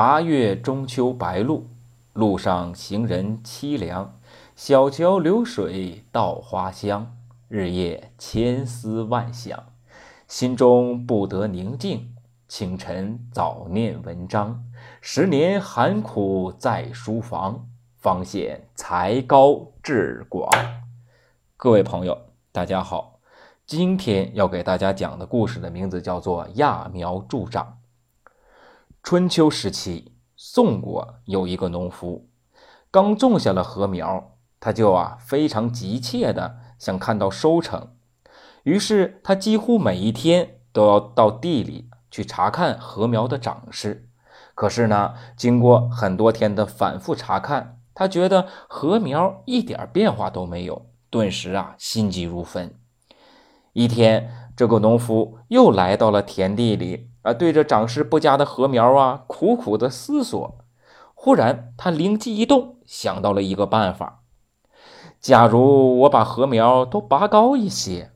八月中秋白露，路上行人凄凉。小桥流水稻花香，日夜千思万想，心中不得宁静。清晨早念文章，十年寒苦在书房，方显才高志广。各位朋友，大家好，今天要给大家讲的故事的名字叫做《揠苗助长》。春秋时期，宋国有一个农夫，刚种下了禾苗，他就啊非常急切的想看到收成，于是他几乎每一天都要到地里去查看禾苗的长势。可是呢，经过很多天的反复查看，他觉得禾苗一点变化都没有，顿时啊心急如焚。一天，这个农夫又来到了田地里。啊，对着长势不佳的禾苗啊，苦苦的思索。忽然，他灵机一动，想到了一个办法：假如我把禾苗都拔高一些，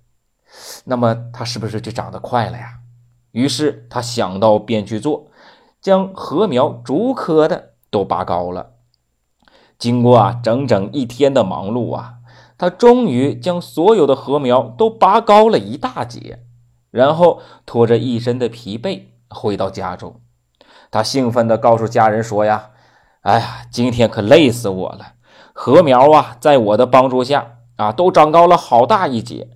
那么它是不是就长得快了呀？于是他想到便去做，将禾苗逐棵的都拔高了。经过啊整整一天的忙碌啊，他终于将所有的禾苗都拔高了一大截。然后拖着一身的疲惫回到家中，他兴奋地告诉家人说：“呀，哎呀，今天可累死我了！禾苗啊，在我的帮助下啊，都长高了好大一截。”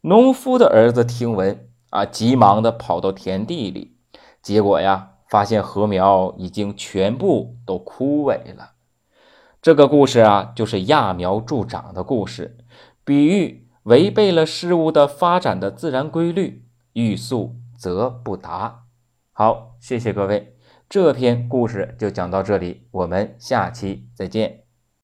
农夫的儿子听闻啊，急忙地跑到田地里，结果呀，发现禾苗已经全部都枯萎了。这个故事啊，就是揠苗助长的故事，比喻。违背了事物的发展的自然规律，欲速则不达。好，谢谢各位，这篇故事就讲到这里，我们下期再见。